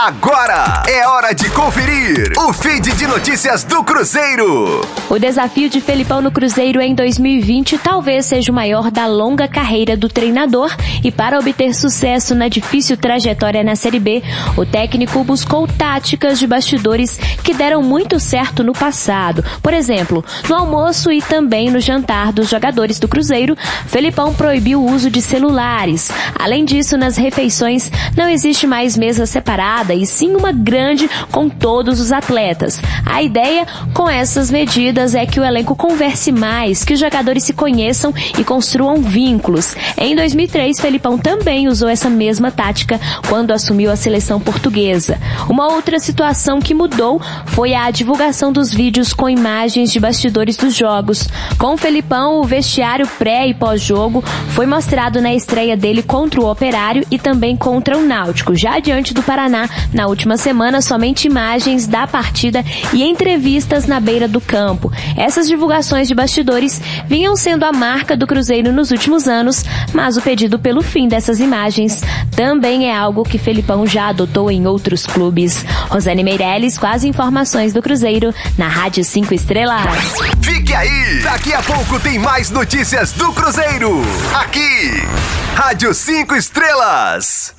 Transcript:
Agora é hora de conferir o feed de notícias do Cruzeiro. O desafio de Felipão no Cruzeiro em 2020 talvez seja o maior da longa carreira do treinador e para obter sucesso na difícil trajetória na Série B, o técnico buscou táticas de bastidores que deram muito certo no passado. Por exemplo, no almoço e também no jantar dos jogadores do Cruzeiro, Felipão proibiu o uso de celulares. Além disso, nas refeições não existe mais mesa separada e sim uma grande com todos os atletas. A ideia com essas medidas é que o elenco converse mais, que os jogadores se conheçam e construam vínculos. Em 2003, Felipão também usou essa mesma tática quando assumiu a seleção portuguesa. Uma outra situação que mudou foi a divulgação dos vídeos com imagens de bastidores dos jogos. Com o Felipão, o vestiário pré e pós-jogo foi mostrado na estreia dele contra o Operário e também contra o Náutico, já diante do Paraná, na última semana, somente imagens da partida e entrevistas na beira do campo. Essas divulgações de bastidores vinham sendo a marca do Cruzeiro nos últimos anos, mas o pedido pelo fim dessas imagens também é algo que Felipão já adotou em outros clubes. Rosane Meirelles com as informações do Cruzeiro na Rádio 5 Estrelas. Fique aí! Daqui a pouco tem mais notícias do Cruzeiro. Aqui, Rádio 5 Estrelas.